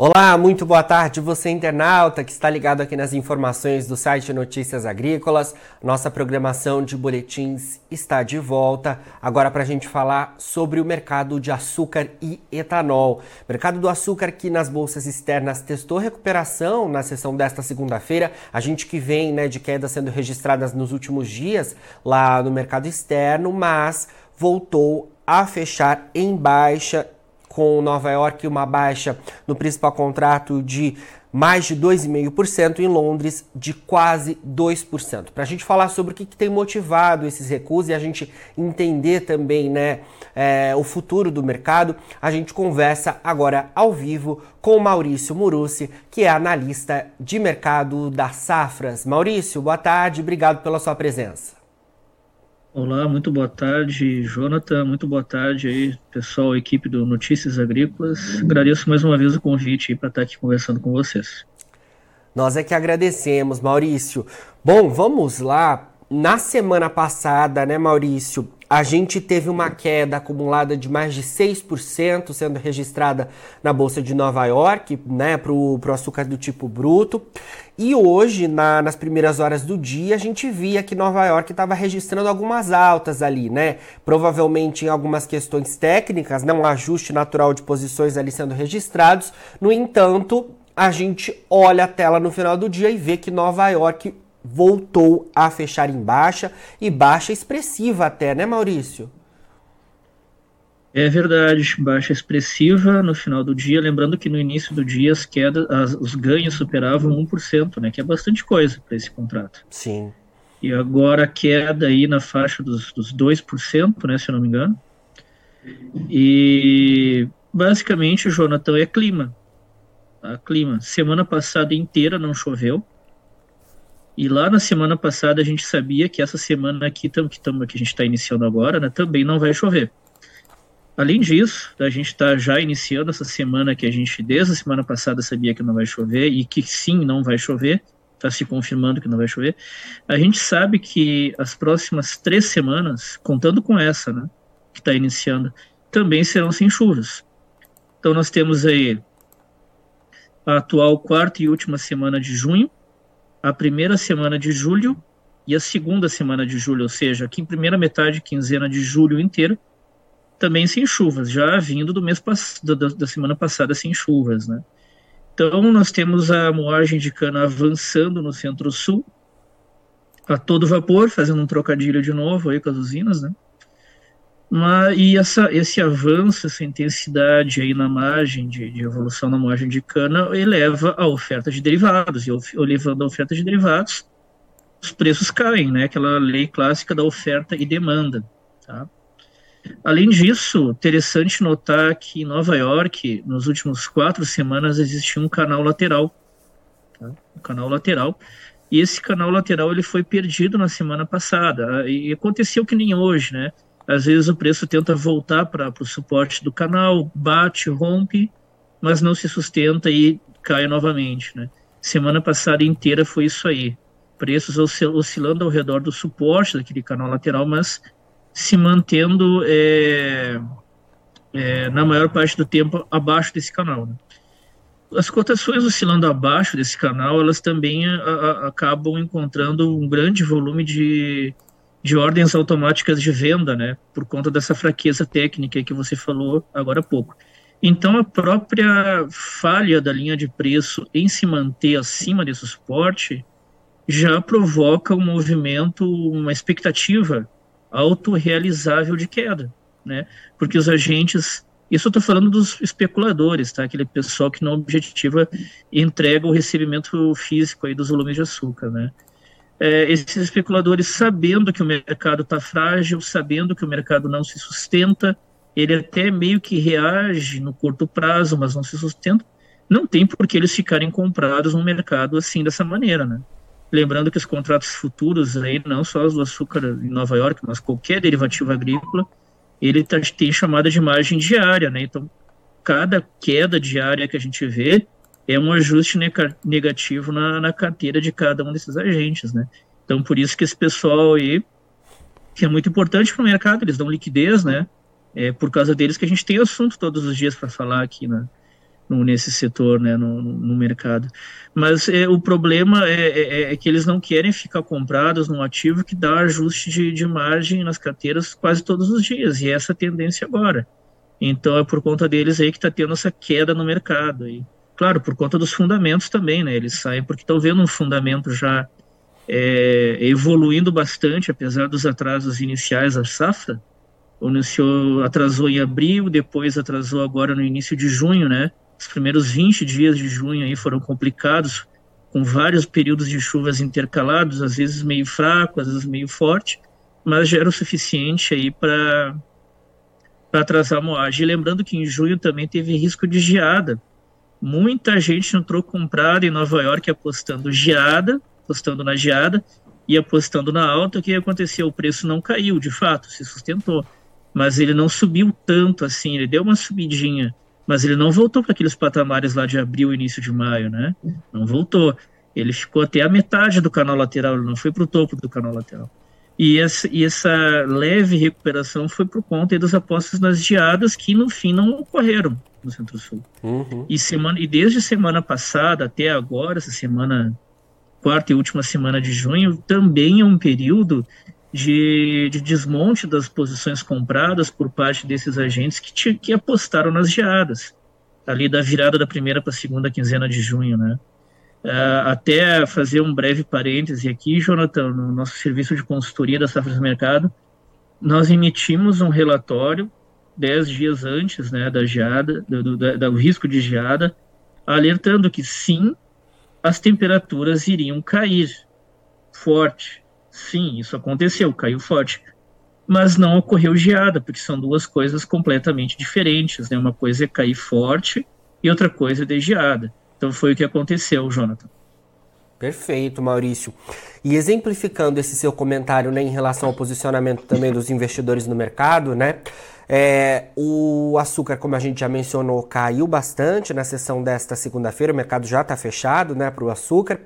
Olá, muito boa tarde, você internauta que está ligado aqui nas informações do site Notícias Agrícolas. Nossa programação de boletins está de volta, agora para a gente falar sobre o mercado de açúcar e etanol. Mercado do açúcar que nas bolsas externas testou recuperação na sessão desta segunda-feira. A gente que vem né, de quedas sendo registradas nos últimos dias lá no mercado externo, mas voltou a fechar em baixa com Nova York uma baixa no principal contrato de mais de 2,5%, em Londres de quase 2%. Para a gente falar sobre o que, que, tem motivado esses recuos e a gente entender também né, é, o futuro do mercado, a gente conversa agora ao vivo com o Maurício Murucci, que é analista de mercado das safras. Maurício, boa tarde, obrigado pela sua presença. Olá, muito boa tarde, Jonathan. Muito boa tarde aí, pessoal, equipe do Notícias Agrícolas. Agradeço mais uma vez o convite para estar aqui conversando com vocês. Nós é que agradecemos, Maurício. Bom, vamos lá. Na semana passada, né, Maurício, a gente teve uma queda acumulada de mais de 6% sendo registrada na Bolsa de Nova York, né, para o açúcar do tipo bruto. E hoje, na, nas primeiras horas do dia, a gente via que Nova York estava registrando algumas altas ali, né? Provavelmente em algumas questões técnicas, né? um ajuste natural de posições ali sendo registrados. No entanto, a gente olha a tela no final do dia e vê que Nova York voltou a fechar em baixa e baixa expressiva até, né, Maurício? É verdade, baixa expressiva no final do dia, lembrando que no início do dia as quedas, as, os ganhos superavam 1%, né, que é bastante coisa para esse contrato. Sim. E agora a queda aí na faixa dos, dos 2%, né, se eu não me engano. E basicamente, Jonathan, é clima. A tá? clima. Semana passada inteira não choveu, e lá na semana passada a gente sabia que essa semana aqui que, tamo, que a gente está iniciando agora, né, também não vai chover. Além disso, a gente está já iniciando essa semana que a gente, desde a semana passada, sabia que não vai chover e que sim, não vai chover, está se confirmando que não vai chover. A gente sabe que as próximas três semanas, contando com essa, né, que está iniciando, também serão sem chuvas. Então nós temos aí a atual quarta e última semana de junho, a primeira semana de julho e a segunda semana de julho, ou seja, aqui em primeira metade, quinzena de julho inteiro, também sem chuvas, já vindo do mês da, da semana passada sem chuvas, né? Então nós temos a moagem de cana avançando no centro-sul a todo vapor, fazendo um trocadilho de novo aí com as usinas, né? Mas, e essa, esse avanço, essa intensidade aí na margem de, de, evolução na margem de cana eleva a oferta de derivados, e elevando a oferta de derivados, os preços caem, né? Aquela lei clássica da oferta e demanda, tá? Além disso, interessante notar que em Nova York, nos últimos quatro semanas, existia um canal lateral, tá? um canal lateral, e esse canal lateral ele foi perdido na semana passada, e aconteceu que nem hoje, né? Às vezes o preço tenta voltar para o suporte do canal, bate, rompe, mas não se sustenta e cai novamente. Né? Semana passada inteira foi isso aí. Preços oscilando ao redor do suporte daquele canal lateral, mas se mantendo é, é, na maior parte do tempo abaixo desse canal. Né? As cotações oscilando abaixo desse canal, elas também a, a, acabam encontrando um grande volume de de ordens automáticas de venda, né, por conta dessa fraqueza técnica que você falou agora há pouco. Então, a própria falha da linha de preço em se manter acima desse suporte já provoca um movimento, uma expectativa autorrealizável de queda, né? Porque os agentes, isso eu estou falando dos especuladores, tá? Aquele pessoal que não objetiva entrega o recebimento físico aí dos volumes de açúcar, né? é, esses especuladores, sabendo que o mercado está frágil, sabendo que o mercado não se sustenta, ele até meio que reage no curto prazo, mas não se sustenta, não tem por que eles ficarem comprados no mercado assim, dessa maneira, né? Lembrando que os contratos futuros, aí, não só os do açúcar em Nova York, mas qualquer derivativo agrícola, ele tá, tem chamada de margem diária, né? Então, cada queda diária que a gente vê, é um ajuste negativo na, na carteira de cada um desses agentes, né? Então, por isso que esse pessoal aí, que é muito importante para o mercado, eles dão liquidez, né? É por causa deles que a gente tem assunto todos os dias para falar aqui, né? No, nesse setor, né, no, no mercado. Mas é, o problema é, é, é, que eles não querem ficar comprados num ativo que dá ajuste de, de margem nas carteiras quase todos os dias, e é essa tendência agora. Então é por conta deles aí que está tendo essa queda no mercado. E, claro, por conta dos fundamentos também, né? Eles saem porque estão vendo um fundamento já é, evoluindo bastante, apesar dos atrasos iniciais da safra. O iniciou, atrasou em abril, depois atrasou agora no início de junho, né? Os primeiros 20 dias de junho aí foram complicados, com vários períodos de chuvas intercalados, às vezes meio fraco, às vezes meio forte, mas já era o suficiente aí para para atrasar a moagem. E lembrando que em junho também teve risco de geada. Muita gente entrou comprada em Nova York apostando geada, apostando na geada e apostando na alta. O que aconteceu? O preço não caiu, de fato, se sustentou. Mas ele não subiu tanto assim, ele deu uma subidinha mas ele não voltou para aqueles patamares lá de abril, início de maio, né? Não voltou. Ele ficou até a metade do canal lateral, ele não foi para o topo do canal lateral. E essa, e essa leve recuperação foi por conta das apostas nas geadas que no fim não ocorreram no Centro-Sul. Uhum. E, semana, e desde semana passada até agora, essa semana, quarta e última semana de junho, também é um período de, de, desmonte das posições compradas por parte desses agentes que, que apostaram nas geadas, ali da virada da primeira para a segunda quinzena de junho, né? Uh, até fazer um breve parêntese aqui, Jonathan, no nosso serviço de consultoria da safra do mercado, nós emitimos um relatório dez dias antes né, da geada, do, do, do risco de geada, alertando que sim, as temperaturas iriam cair forte, Sim, isso aconteceu, caiu forte. Mas não ocorreu geada, porque são duas coisas completamente diferentes. Né? Uma coisa é cair forte e outra coisa é de geada. Então foi o que aconteceu, Jonathan. Perfeito, Maurício. E exemplificando esse seu comentário né, em relação ao posicionamento também dos investidores no mercado, né? É, o açúcar, como a gente já mencionou, caiu bastante na sessão desta segunda-feira. O mercado já está fechado né, para o açúcar.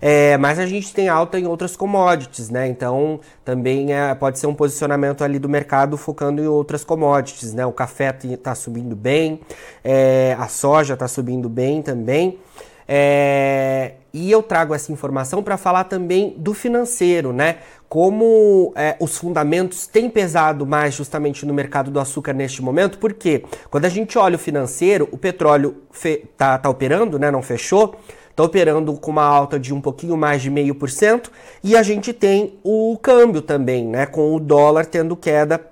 É, mas a gente tem alta em outras commodities, né? Então também é, pode ser um posicionamento ali do mercado focando em outras commodities, né? O café está subindo bem, é, a soja está subindo bem também. É, e eu trago essa informação para falar também do financeiro, né? Como é, os fundamentos têm pesado mais justamente no mercado do açúcar neste momento, porque quando a gente olha o financeiro, o petróleo está tá operando, né? Não fechou, está operando com uma alta de um pouquinho mais de meio por cento, e a gente tem o câmbio também, né? Com o dólar tendo queda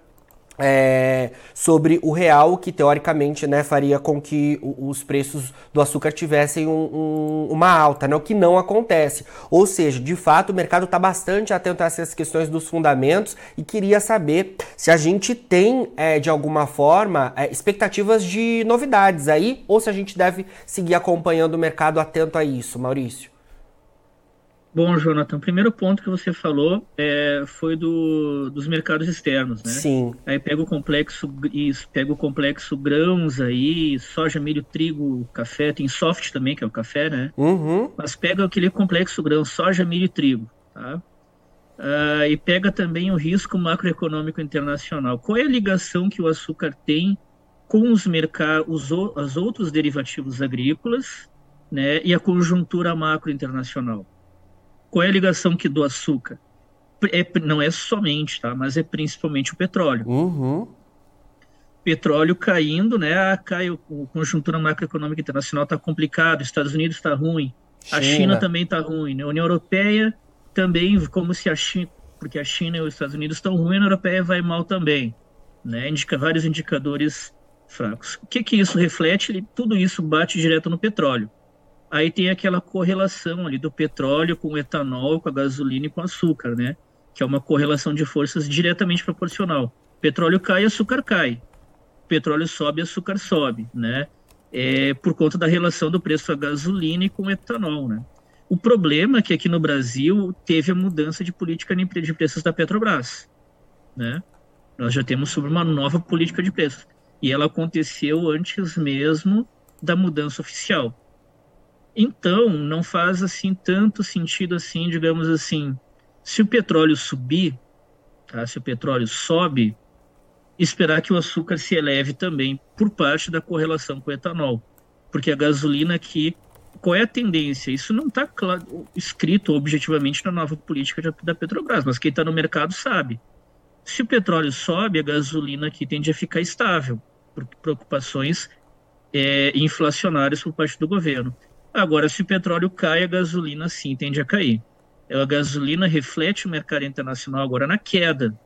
é, sobre o real, que teoricamente né, faria com que os preços do açúcar tivessem um, um, uma alta, né, o que não acontece. Ou seja, de fato, o mercado está bastante atento a essas questões dos fundamentos e queria saber se a gente tem, é, de alguma forma, é, expectativas de novidades aí, ou se a gente deve seguir acompanhando o mercado atento a isso, Maurício. Bom, Jonathan, o primeiro ponto que você falou é, foi do, dos mercados externos, né? Sim. Aí pega o complexo, isso, pega o complexo grãos aí, soja, milho, trigo, café, tem soft também, que é o café, né? Uhum. Mas pega aquele complexo grão, soja, milho e trigo, tá? Uh, e pega também o risco macroeconômico internacional. Qual é a ligação que o açúcar tem com os mercados, os, os outros derivativos agrícolas, né? E a conjuntura macro internacional? Qual é a ligação que do açúcar? É, não é somente, tá? Mas é principalmente o petróleo. Uhum. Petróleo caindo, né? Ah, cai, o, a conjuntura macroeconômica internacional está complicado, Estados Unidos está ruim, China. a China também está ruim, né? A União Europeia também, como se a China, porque a China e os Estados Unidos estão ruins, a União Europeia vai mal também, né? Indica vários indicadores fracos. O que que isso reflete? Tudo isso bate direto no petróleo. Aí tem aquela correlação ali do petróleo com o etanol, com a gasolina e com o açúcar, né? Que é uma correlação de forças diretamente proporcional. Petróleo cai, açúcar cai. Petróleo sobe, açúcar sobe, né? É por conta da relação do preço da gasolina e com o etanol, né? O problema é que aqui no Brasil teve a mudança de política de preços da Petrobras, né? Nós já temos sobre uma nova política de preços. E ela aconteceu antes mesmo da mudança oficial. Então, não faz assim tanto sentido assim, digamos assim, se o petróleo subir, tá? se o petróleo sobe, esperar que o açúcar se eleve também por parte da correlação com o etanol. Porque a gasolina aqui, qual é a tendência? Isso não está escrito objetivamente na nova política da Petrobras, mas quem está no mercado sabe. Se o petróleo sobe, a gasolina aqui tende a ficar estável, por preocupações é, inflacionárias por parte do governo. Agora, se o petróleo cai, a gasolina sim tende a cair. A gasolina reflete o mercado internacional agora na queda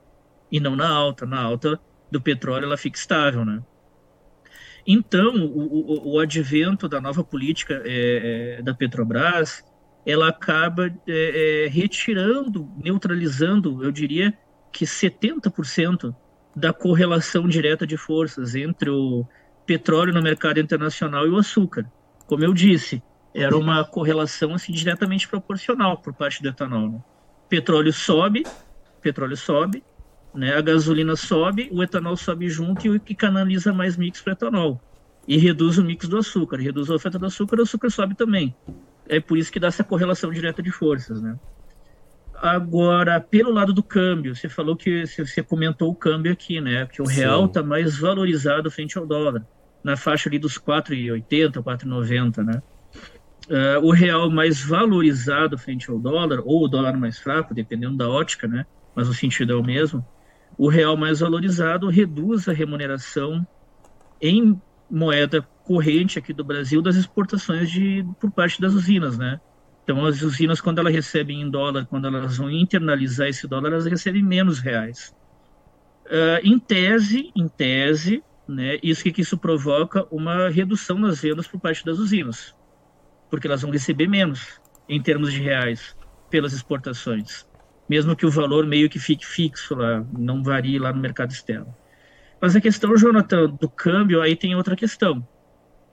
e não na alta. Na alta do petróleo ela fica estável, né? Então, o, o, o advento da nova política é, é, da Petrobras, ela acaba é, é retirando, neutralizando, eu diria que 70% da correlação direta de forças entre o petróleo no mercado internacional e o açúcar. Como eu disse, era uma correlação assim diretamente proporcional por parte do etanol. Né? Petróleo sobe, petróleo sobe, né? A gasolina sobe, o etanol sobe junto e o que canaliza mais mix para etanol e reduz o mix do açúcar, reduz a oferta do açúcar, o açúcar sobe também. É por isso que dá essa correlação direta de forças, né? Agora, pelo lado do câmbio, você falou que você comentou o câmbio aqui, né? Que o real está mais valorizado frente ao dólar, na faixa ali dos 4,80, 4,90, né? Uh, o real mais valorizado frente ao dólar, ou o dólar mais fraco, dependendo da ótica, né? Mas o sentido é o mesmo. O real mais valorizado reduz a remuneração em moeda corrente aqui do Brasil das exportações de, por parte das usinas, né? Então, as usinas, quando elas recebem em dólar, quando elas vão internalizar esse dólar, elas recebem menos reais. Uh, em tese, em tese, né, isso que, que isso provoca uma redução nas vendas por parte das usinas, porque elas vão receber menos em termos de reais pelas exportações, mesmo que o valor meio que fique fixo lá, não varie lá no mercado externo. Mas a questão, Jonathan, do câmbio, aí tem outra questão.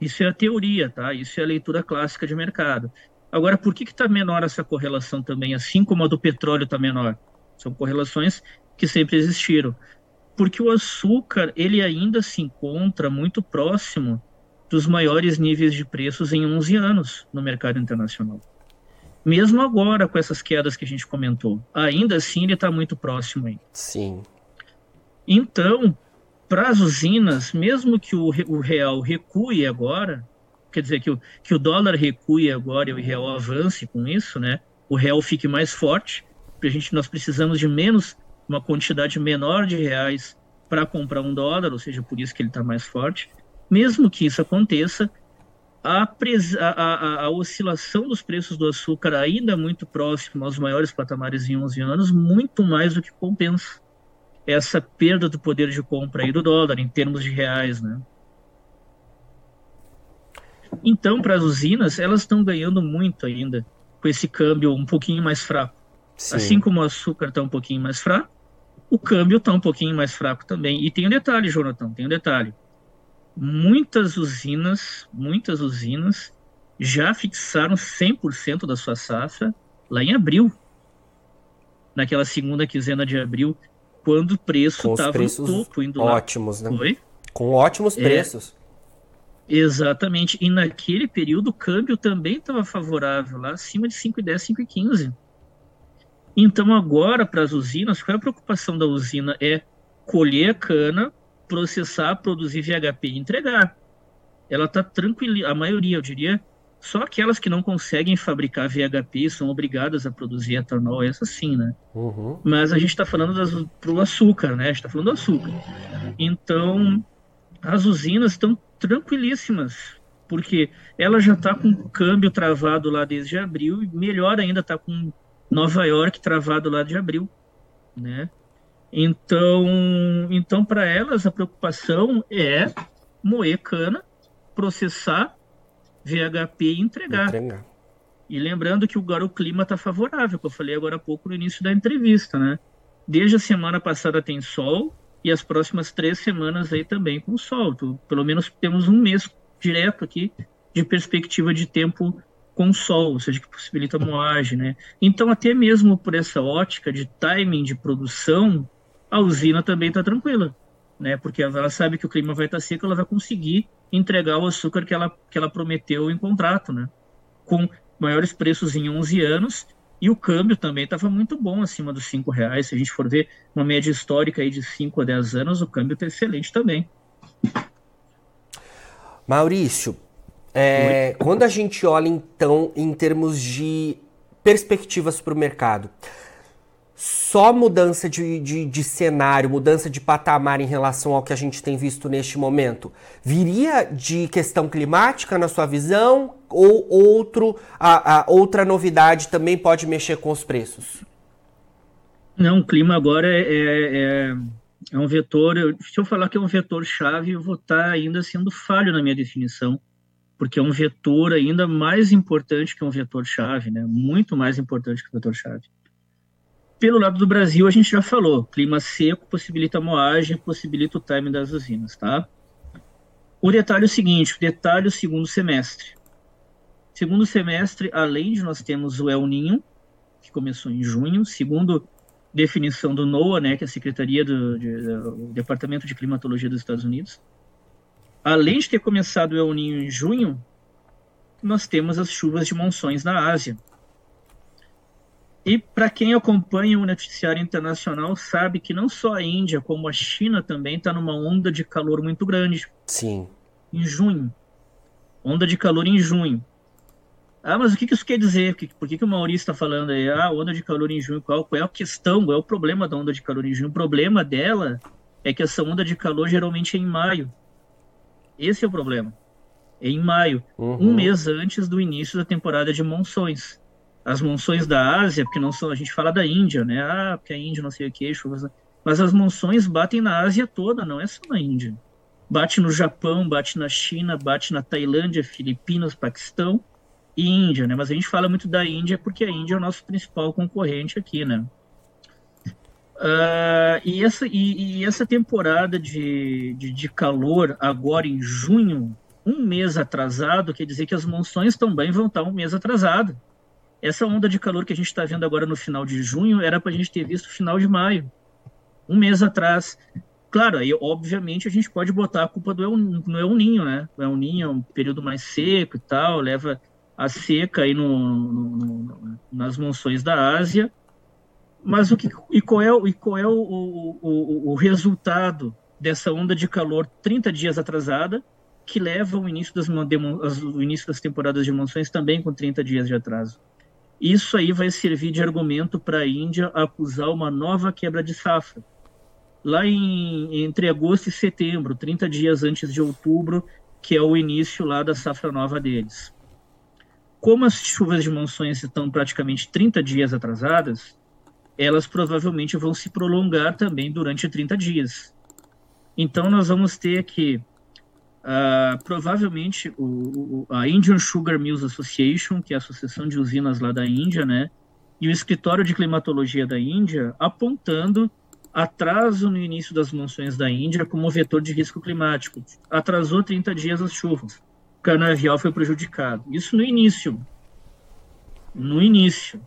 Isso é a teoria, tá? Isso é a leitura clássica de mercado. Agora, por que está menor essa correlação também, assim como a do petróleo está menor? São correlações que sempre existiram. Porque o açúcar, ele ainda se encontra muito próximo dos maiores níveis de preços em 11 anos no mercado internacional. Mesmo agora, com essas quedas que a gente comentou, ainda assim ele está muito próximo aí. Sim. Então, para as usinas, mesmo que o, o real recue agora, quer dizer que o, que o dólar recue agora e o real avance com isso, né? O real fique mais forte, porque a gente nós precisamos de menos uma quantidade menor de reais para comprar um dólar, ou seja, por isso que ele está mais forte. Mesmo que isso aconteça, a, a, a, a, oscilação dos preços do açúcar ainda muito próximo aos maiores patamares em 11 anos, muito mais do que compensa essa perda do poder de compra aí do dólar em termos de reais, né? Então, para as usinas, elas estão ganhando muito ainda com esse câmbio um pouquinho mais fraco. Sim. Assim como o açúcar está um pouquinho mais fraco, o câmbio está um pouquinho mais fraco também. E tem um detalhe, Jonathan, tem um detalhe. Muitas usinas, muitas usinas já fixaram 100% da sua safra lá em abril. Naquela segunda quinzena de abril, quando o preço estava no topo. Indo ótimos, lá. né? Foi? Com ótimos é, preços. Exatamente. E naquele período o câmbio também estava favorável, lá acima de 5,10, 5,15. Então agora para as usinas, qual é a preocupação da usina? É colher a cana, processar, produzir VHP e entregar. Ela está tranquila, a maioria, eu diria, só aquelas que não conseguem fabricar VHP são obrigadas a produzir etanol, essa sim, né? Uhum. Mas a gente está falando para o açúcar, né? A gente está falando do açúcar. Então, as usinas estão tranquilíssimas, porque ela já está com o câmbio travado lá desde abril, e melhor ainda está com Nova York travado lá de abril, né? Então, então para elas a preocupação é moer cana, processar VHP e entregar. entregar. E lembrando que agora o clima está favorável, que eu falei agora há pouco no início da entrevista, né? Desde a semana passada tem sol, e as próximas três semanas aí também com sol. Então, pelo menos temos um mês direto aqui de perspectiva de tempo com sol, ou seja, que possibilita moagem, né? Então, até mesmo por essa ótica de timing de produção, a usina também está tranquila, né? Porque ela sabe que o clima vai estar tá seco, ela vai conseguir entregar o açúcar que ela, que ela prometeu em contrato, né? Com maiores preços em 11 anos e o câmbio também estava muito bom, acima dos cinco reais. Se a gente for ver uma média histórica aí de 5 a 10 anos, o câmbio está excelente também. Maurício, É, quando a gente olha, então, em termos de perspectivas para o mercado, só mudança de, de, de, cenário, mudança de patamar em relação ao que a gente tem visto neste momento, viria de questão climática na sua visão ou outro, a, a outra novidade também pode mexer com os preços? Não, o clima agora é, é, é, é um vetor. Se eu falar que é um vetor chave, eu vou estar ainda sendo falho na minha definição, porque é um vetor ainda mais importante que um vetor chave, né? Muito mais importante que o vetor chave. Pelo lado do Brasil, a gente já falou, clima seco possibilita a moagem, possibilita o time das usinas, tá? O detalhe é o seguinte, o detalhe é o segundo semestre. Segundo semestre, além de nós temos o El Ninho, que começou em junho, segundo definição do NOAA, né, que é a Secretaria do, de, do Departamento de Climatologia dos Estados Unidos, além de ter começado o El Ninho em junho, nós temos as chuvas de monções na Ásia. E para quem acompanha o noticiário internacional sabe que não só a Índia, como a China também está numa onda de calor muito grande. Sim. Em junho. Onda de calor em junho. Ah, mas o que, isso quer dizer? Por que, que o Maurício está falando aí? Ah, onda de calor em junho. Qual, qual é a questão? Qual é o problema da onda de calor em junho? O problema dela é que essa onda de calor geralmente é em maio. Esse é o problema. É em maio, uhum. um mês antes do início da temporada de monções as monções da Ásia, porque não são, a gente fala da Índia, né? Ah, porque a Índia não sei o que, chuvas. Mas as monções batem na Ásia toda, não é só na Índia. Bate no Japão, bate na China, bate na Tailândia, Filipinas, Paquistão e Índia, né? Mas a gente fala muito da Índia porque a Índia é o nosso principal concorrente aqui, né? Uh, e, essa, e, e, essa temporada de, de, de calor agora em junho, um mês atrasado, quer dizer que as monções também vão estar um mês atrasado. Essa onda de calor que a gente está vendo agora no final de junho era para a gente ter visto no final de maio, um mês atrás. Claro, aí obviamente a gente pode botar a culpa do El, no El Ninho, né? O El Ninho é um período mais seco e tal, leva a seca aí no, no, no, nas monções da Ásia. Mas o que, e qual é, e qual é o, o, o, o resultado dessa onda de calor 30 dias atrasada, que leva ao início das, o início das temporadas de monções também com 30 dias de atraso? Isso aí vai servir de argumento para a Índia acusar uma nova quebra de safra. Lá em, entre agosto e setembro, 30 dias antes de outubro, que é o início lá da safra nova deles. Como as chuvas de monções estão praticamente 30 dias atrasadas, elas provavelmente vão se prolongar também durante 30 dias. Então nós vamos ter aqui Uh, provavelmente o, o, a Indian Sugar Mills Association, que é a associação de usinas lá da Índia, né, e o escritório de climatologia da Índia apontando atraso no início das monções da Índia como vetor de risco climático. Atrasou 30 dias as chuvas. O canavial foi prejudicado. Isso no início. No início.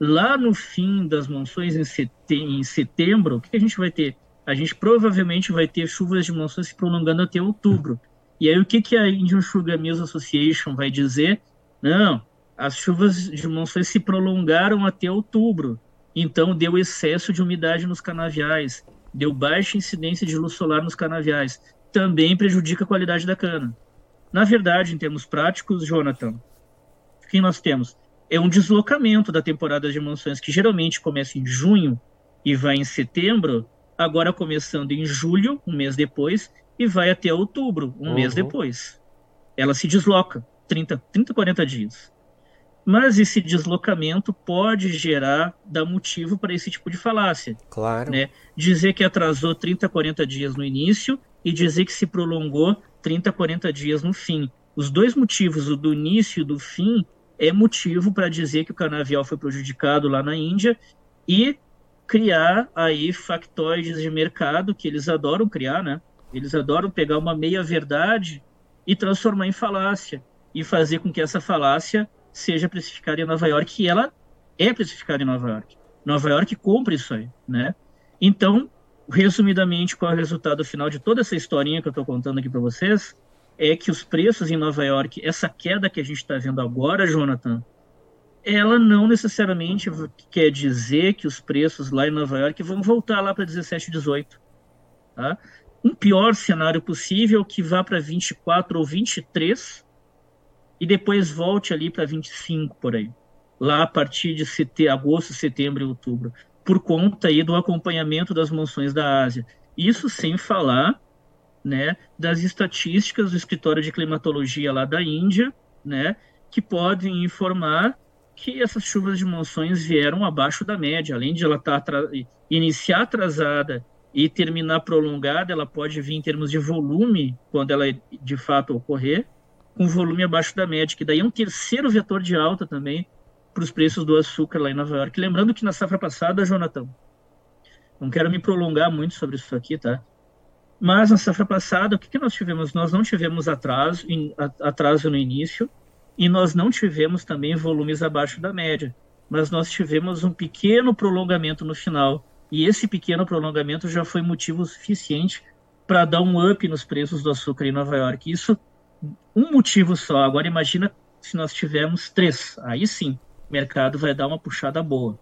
Lá no fim das monções em setembro, o que a gente vai ter? A gente provavelmente vai ter chuvas de monções se prolongando até outubro. E aí o que, que a Indian Sugar Mills Association vai dizer? Não, as chuvas de monções se prolongaram até outubro, então deu excesso de umidade nos canaviais, deu baixa incidência de luz solar nos canaviais, também prejudica a qualidade da cana. Na verdade, em termos práticos, Jonathan, o que nós temos? É um deslocamento da temporada de monções que geralmente começa em junho e vai em setembro, agora começando em julho, um mês depois, e vai até outubro, um uhum. mês depois. Ela se desloca 30, 30, 40 dias. Mas esse deslocamento pode gerar, dar motivo para esse tipo de falácia. Claro. Né? Dizer que atrasou 30, 40 dias no início e dizer que se prolongou 30, 40 dias no fim. Os dois motivos, o do início e do fim, é motivo para dizer que o canavial foi prejudicado lá na Índia e criar aí factoides de mercado que eles adoram criar, né? Eles adoram pegar uma meia verdade e transformar em falácia e fazer com que essa falácia seja precificada em Nova York e ela é precificada em Nova York. Nova York compra isso aí, né? Então, resumidamente, qual é o resultado final de toda essa historinha que eu estou contando aqui para vocês? É que os preços em Nova York, essa queda que a gente está vendo agora, Jonathan, ela não necessariamente quer dizer que os preços lá em Nova York vão voltar lá para 17, 18. Tá? Um pior cenário possível que vá para 24 ou 23 e depois volte ali para 25 por aí, lá a partir de sete, agosto, setembro e outubro, por conta aí do acompanhamento das monções da Ásia. Isso sem falar né, das estatísticas do escritório de climatologia lá da Índia, né, que podem informar que essas chuvas de monções vieram abaixo da média, além de ela estar tá iniciar atrasada e terminar prolongada, ela pode vir em termos de volume, quando ela de fato ocorrer, com volume abaixo da média, que daí é um terceiro vetor de alta também para os preços do açúcar lá em Nova York. Lembrando que na safra passada, Jonathan, não quero me prolongar muito sobre isso aqui, tá? Mas na safra passada, o que, que nós tivemos? Nós não tivemos atraso, atraso no início e nós não tivemos também volumes abaixo da média, mas nós tivemos um pequeno prolongamento no final. E esse pequeno prolongamento já foi motivo suficiente para dar um up nos preços do açúcar em Nova York. Isso, um motivo só. Agora imagina se nós tivermos três. Aí sim, o mercado vai dar uma puxada boa.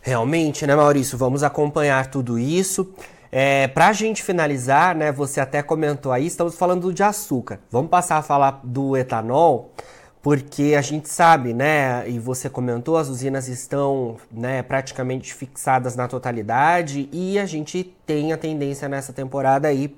Realmente, né, Maurício? Vamos acompanhar tudo isso. É, Para a gente finalizar, né, você até comentou aí, estamos falando de açúcar. Vamos passar a falar do etanol, porque a gente sabe, né, e você comentou, as usinas estão né, praticamente fixadas na totalidade e a gente tem a tendência nessa temporada aí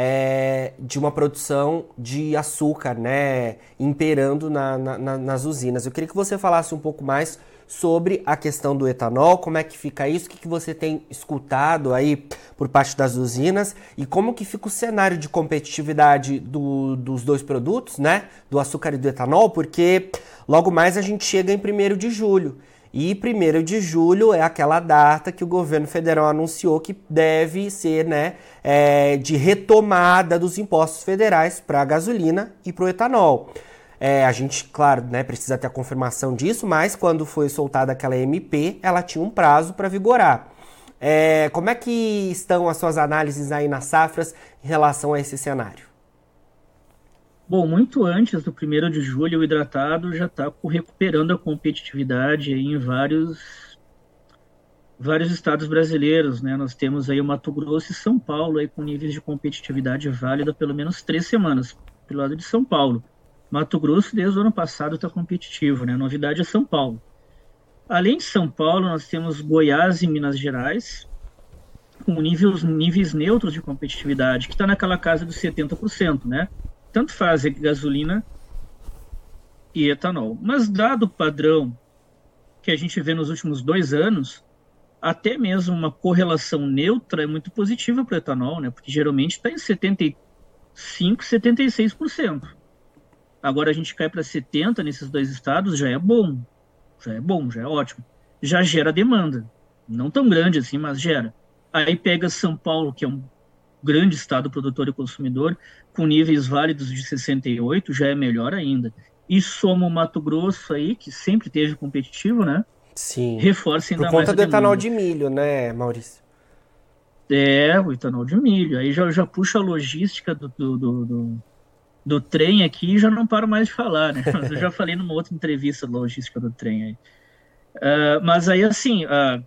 é, de uma produção de açúcar, né, imperando na, na, nas usinas. Eu queria que você falasse um pouco mais sobre a questão do etanol, como é que fica isso, o que, que você tem escutado aí por parte das usinas e como que fica o cenário de competitividade do, dos dois produtos, né, do açúcar e do etanol, porque logo mais a gente chega em 1 de julho. E 1 de julho é aquela data que o governo federal anunciou que deve ser né, é, de retomada dos impostos federais para a gasolina e para o etanol. É, a gente, claro, né, precisa ter a confirmação disso, mas quando foi soltada aquela MP, ela tinha um prazo para vigorar. É, como é que estão as suas análises aí nas safras em relação a esse cenário? Bom, muito antes do 1 de julho, o hidratado já está recuperando a competitividade em vários vários estados brasileiros, né? Nós temos aí o Mato Grosso e São Paulo aí com níveis de competitividade válida pelo menos três semanas pelo lado de São Paulo. Mato Grosso, desde o ano passado, está competitivo, né? A novidade é São Paulo. Além de São Paulo, nós temos Goiás e Minas Gerais, com níveis, níveis neutros de competitividade, que está naquela casa dos 70%, né? Tanto faz gasolina e etanol. Mas, dado o padrão que a gente vê nos últimos dois anos, até mesmo uma correlação neutra é muito positiva para o etanol, né? Porque geralmente está em 75, 76%. Agora a gente cai para 70 nesses dois estados, já é bom. Já é bom, já é ótimo. Já gera demanda. Não tão grande assim, mas gera. Aí pega São Paulo, que é um grande estado produtor e consumidor, com níveis válidos de 68, já é melhor ainda. E soma o Mato Grosso aí, que sempre teve competitivo, né? Sim. Reforça ainda Por conta do etanol de milho, né, Maurício? É, o etanol de milho. Aí já, já puxa a logística do, do, do, do trem aqui e já não paro mais de falar, né? Mas eu já falei numa outra entrevista logística do trem aí. Uh, mas aí, assim, uh,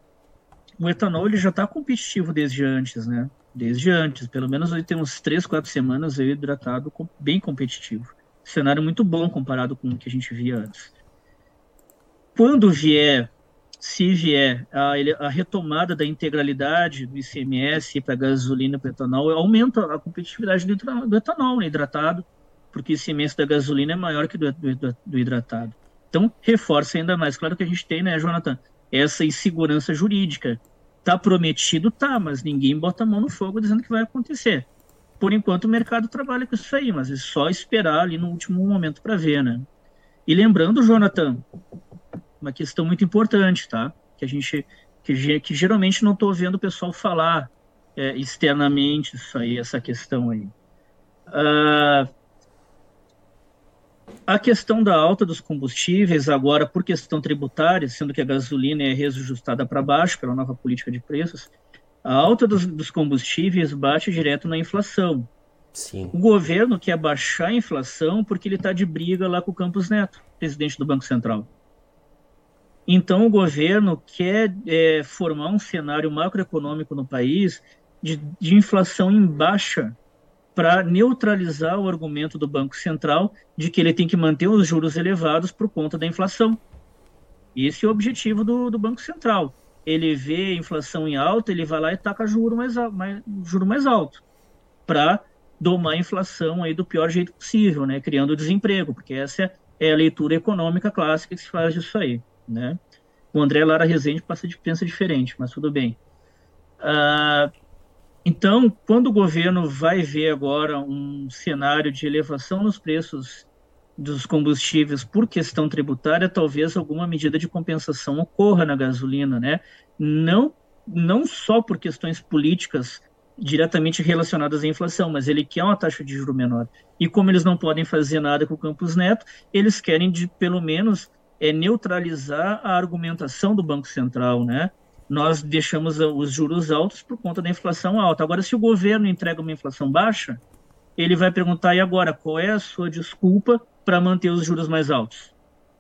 o etanol ele já está competitivo desde antes, né? Desde antes, pelo menos ele tem uns 3, 4 semanas ele hidratado bem competitivo. Cenário muito bom comparado com o que a gente via antes. Quando vier, se vier a, a retomada da integralidade do ICMS para gasolina e para etanol, aumenta a competitividade do, do etanol né, hidratado porque esse imenso da gasolina é maior que do, do, do hidratado. Então, reforça ainda mais. Claro que a gente tem, né, Jonathan, essa insegurança jurídica. Tá prometido, tá, mas ninguém bota a mão no fogo dizendo que vai acontecer. Por enquanto, o mercado trabalha com isso aí, mas é só esperar ali no último momento para ver, né? E lembrando, Jonathan, uma questão muito importante, tá? Que a gente, que, que geralmente não estou vendo o pessoal falar é, externamente isso aí, essa questão aí. Uh, a questão da alta dos combustíveis, agora por questão tributária, sendo que a gasolina é reajustada para baixo pela nova política de preços, a alta dos, dos combustíveis bate direto na inflação. Sim. O governo quer baixar a inflação porque ele está de briga lá com o Campos Neto, presidente do Banco Central. Então, o governo quer é, formar um cenário macroeconômico no país de, de inflação em baixa para neutralizar o argumento do Banco Central de que ele tem que manter os juros elevados por conta da inflação. Esse é o objetivo do, do Banco Central. Ele vê a inflação em alta, ele vai lá e taca juro mais, mais, juro mais alto para domar a inflação aí do pior jeito possível, né? criando desemprego, porque essa é a leitura econômica clássica que se faz disso aí. Né? O André Lara Rezende passa de, pensa diferente, mas tudo bem. Ah, então, quando o governo vai ver agora um cenário de elevação nos preços dos combustíveis por questão tributária, talvez alguma medida de compensação ocorra na gasolina, né? Não, não só por questões políticas diretamente relacionadas à inflação, mas ele quer uma taxa de juro menor. E como eles não podem fazer nada com o Campos Neto, eles querem de pelo menos é neutralizar a argumentação do Banco Central, né? Nós deixamos os juros altos por conta da inflação alta. Agora, se o governo entrega uma inflação baixa, ele vai perguntar, e agora, qual é a sua desculpa para manter os juros mais altos?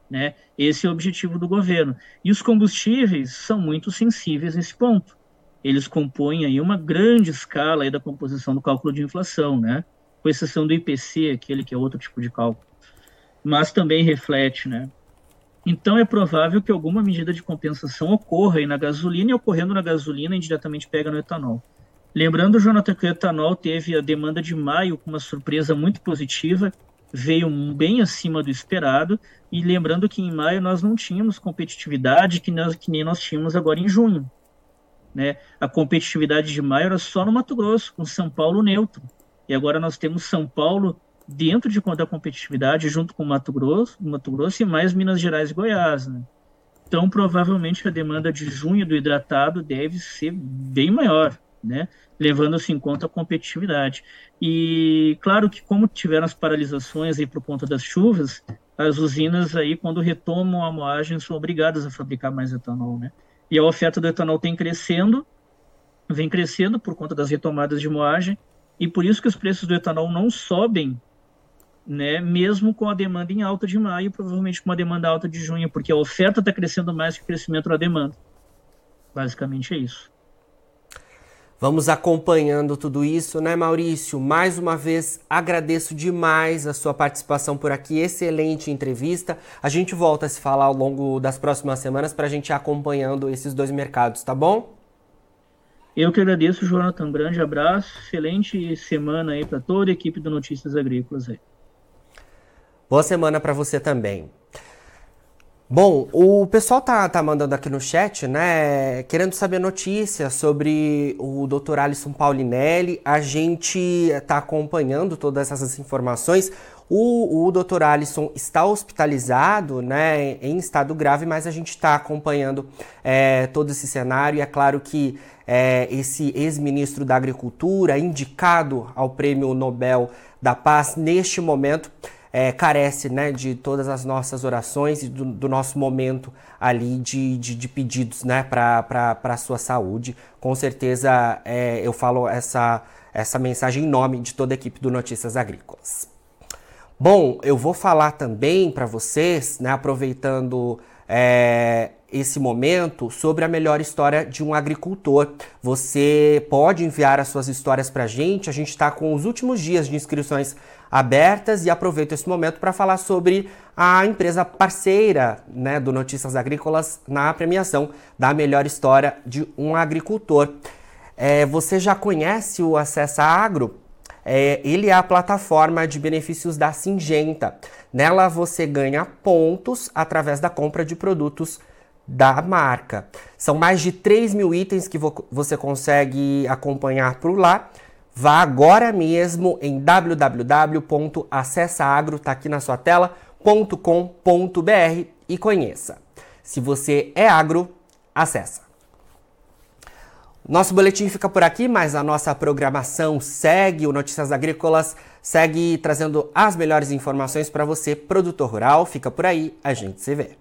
Né? Esse é o objetivo do governo. E os combustíveis são muito sensíveis nesse ponto. Eles compõem aí uma grande escala aí da composição do cálculo de inflação, né? com exceção do IPC, aquele que é outro tipo de cálculo. Mas também reflete, né? Então é provável que alguma medida de compensação ocorra aí na gasolina e ocorrendo na gasolina indiretamente pega no etanol. Lembrando, Jonathan, que o etanol teve a demanda de maio com uma surpresa muito positiva, veio bem acima do esperado, e lembrando que em maio nós não tínhamos competitividade que, nós, que nem nós tínhamos agora em junho. Né? A competitividade de maio era só no Mato Grosso, com São Paulo neutro. E agora nós temos São Paulo dentro de conta a competitividade, junto com Mato Grosso, Mato Grosso e mais Minas Gerais e Goiás, né? Então, provavelmente a demanda de junho do hidratado deve ser bem maior, né? Levando-se em conta a competitividade. E claro que como tiveram as paralisações aí por conta das chuvas, as usinas aí quando retomam a moagem são obrigadas a fabricar mais etanol, né? E a oferta do etanol tem crescendo, vem crescendo por conta das retomadas de moagem, e por isso que os preços do etanol não sobem né, mesmo com a demanda em alta de maio, provavelmente com uma demanda alta de junho, porque a oferta está crescendo mais que o crescimento da demanda. Basicamente é isso. Vamos acompanhando tudo isso, né, Maurício? Mais uma vez, agradeço demais a sua participação por aqui. Excelente entrevista. A gente volta a se falar ao longo das próximas semanas para a gente ir acompanhando esses dois mercados, tá bom? Eu que agradeço, Jonathan. Um grande abraço. Excelente semana aí para toda a equipe do Notícias Agrícolas aí. Boa semana para você também. Bom, o pessoal tá, tá mandando aqui no chat, né, querendo saber notícias sobre o Dr. Alisson Paulinelli. A gente tá acompanhando todas essas informações. O, o Dr. Alisson está hospitalizado, né, em estado grave, mas a gente está acompanhando é, todo esse cenário. E é claro que é, esse ex-ministro da Agricultura, indicado ao Prêmio Nobel da Paz, neste momento, é, carece né, de todas as nossas orações e do, do nosso momento ali de, de, de pedidos né, para a sua saúde. Com certeza é, eu falo essa, essa mensagem em nome de toda a equipe do Notícias Agrícolas. Bom, eu vou falar também para vocês, né, aproveitando é, esse momento sobre a melhor história de um agricultor. Você pode enviar as suas histórias para a gente. A gente está com os últimos dias de inscrições abertas e aproveito esse momento para falar sobre a empresa parceira né, do Notícias Agrícolas na premiação da melhor história de um agricultor. É, você já conhece o Acessa Agro? É, ele é a plataforma de benefícios da Singenta. Nela você ganha pontos através da compra de produtos da marca. São mais de 3 mil itens que vo você consegue acompanhar por lá. Vá agora mesmo em www.acessaagro, tá aqui na sua tela.com.br e conheça. Se você é agro, acessa. Nosso boletim fica por aqui, mas a nossa programação segue, o Notícias Agrícolas segue trazendo as melhores informações para você, produtor rural. Fica por aí, a gente se vê.